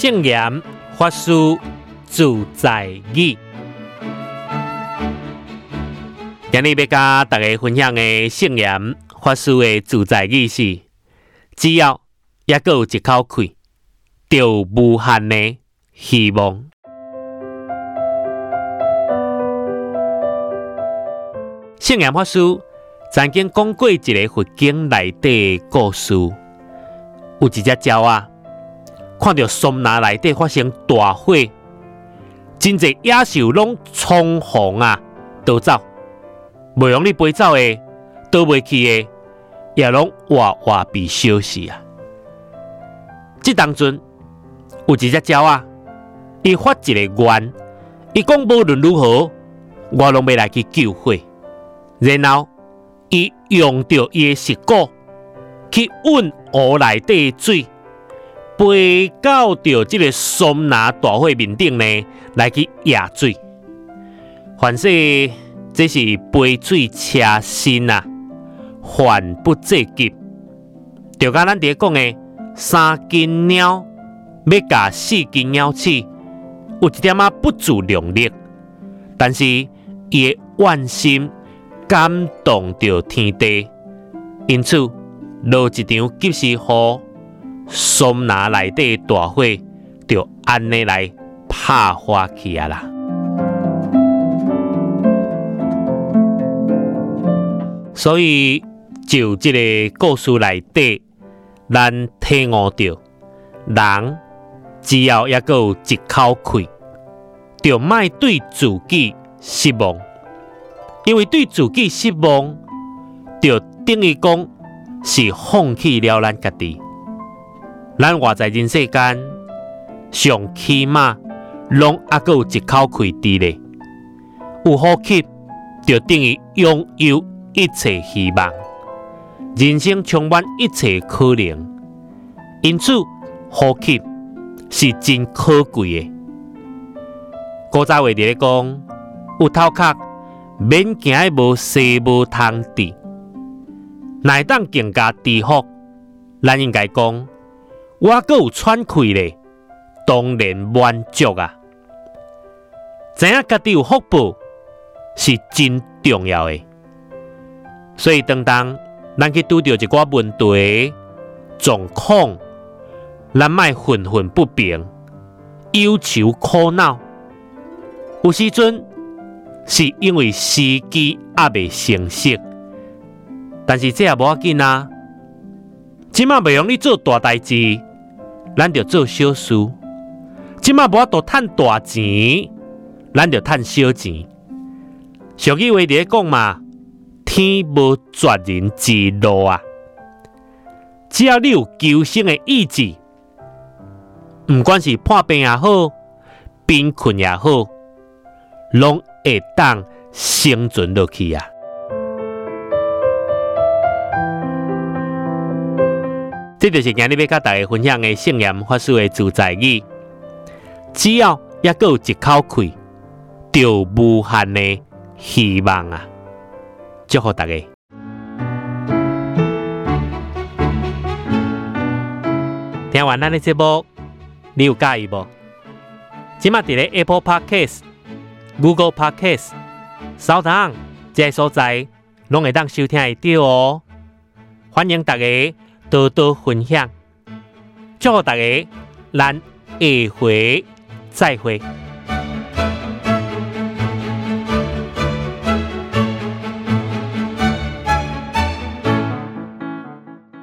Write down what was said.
圣严法师自在语，今日要甲大家分享的圣严法师的自在语是：只要还阁有一口气，就无限的希望。圣严法师曾经讲过一个佛经内底的故事，有一只鸟啊，看到松林内底发生大火，真侪野兽拢冲红啊逃走，袂用你飞走的，逃袂去的，也拢活活被烧死啊！即当阵有一只鸟啊，伊发一个愿，伊讲无论如何，我拢要来去救火。然后，伊用着伊的石鼓去运河内底的水，飞到着这个松拿大会面顶呢，来去压水。凡说这是杯水车薪啊，缓不济急。就甲咱伫讲的三斤鸟要甲四斤鸟鼠，有一点仔不自量力，但是伊的愿心。感动着天地，因此落一场及时雨，松拿内底大火就安尼来拍花去啊啦。所以就即个故事内底，咱体悟着，人只要一个一口气，就莫对自己失望。因为对自己失望，就等于讲是放弃了咱家己。咱活在人世间，上起码拢还阁有一口气伫咧，有呼吸就等于拥有一切希望。人生充满一切可能，因此呼吸是真可贵的。古早话伫咧讲，有头壳。免惊无西无通治，乃当更加治福。咱应该讲，我阁有喘气咧，当然满足啊！知影家己有福报是真重要诶，所以当当咱去拄着一寡问题状况，咱卖愤愤不平、忧愁苦恼，有时阵。是因为时机还未成熟，但是这也无要紧啊。即马未用你做大代志，咱就做小事；即马无法度赚大钱，咱就赚小钱。俗语话咧讲嘛，天无绝人之路啊！只要你有求生的意志，不管是破病也好，贫困也好，拢。会当生存落去啊！这就是今日要甲大家分享的圣言法师的自在语。只要还有一口气，就无限的希望啊！祝福大家！听完咱的节目，你有介意无？今麦伫咧 Apple Podcast。Google Podcast、扫档这些所在，拢会当收听得到哦。欢迎大家多多分享，祝大家，咱下回再会。